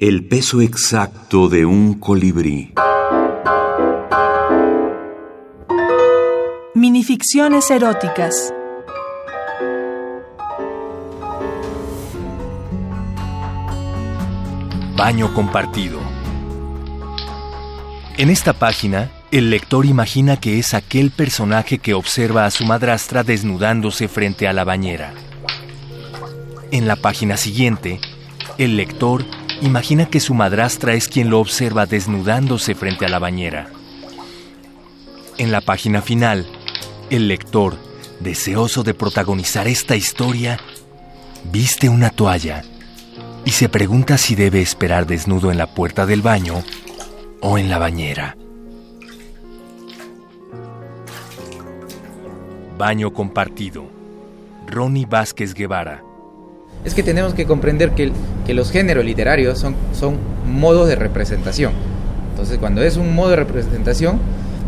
El peso exacto de un colibrí. Minificciones eróticas. Baño compartido. En esta página, el lector imagina que es aquel personaje que observa a su madrastra desnudándose frente a la bañera. En la página siguiente, el lector imagina que su madrastra es quien lo observa desnudándose frente a la bañera. En la página final, el lector, deseoso de protagonizar esta historia, viste una toalla y se pregunta si debe esperar desnudo en la puerta del baño o en la bañera. Baño compartido. Ronnie Vázquez Guevara. Es que tenemos que comprender que, que los géneros literarios son, son modos de representación. Entonces, cuando es un modo de representación,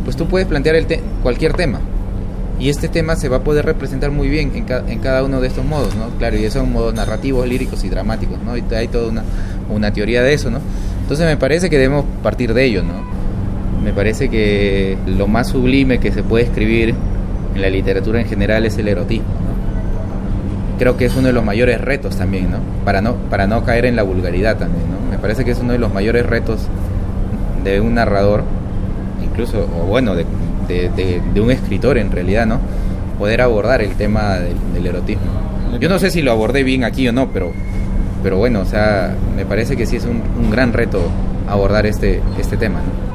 pues tú puedes plantear el cualquier tema. Y este tema se va a poder representar muy bien en, en, cada uno de estos modos, ¿no? Claro, y son modos narrativos, líricos y dramáticos, ¿no? Y hay toda una, una teoría de eso, ¿no? Entonces me parece que debemos partir de ello, ¿no? Me parece que lo más sublime que se puede escribir en la literatura en general es el erotismo, ¿no? creo que es uno de los mayores retos también, ¿no? Para no, para no caer en la vulgaridad también, ¿no? Me parece que es uno de los mayores retos de un narrador, incluso, o bueno, de, de, un escritor en realidad, ¿no? Poder abordar el tema del, erotismo. Yo no sé si lo abordé bien aquí o no, pero, pero bueno, o sea, me parece que sí es un, un gran reto abordar este, este tema, ¿no?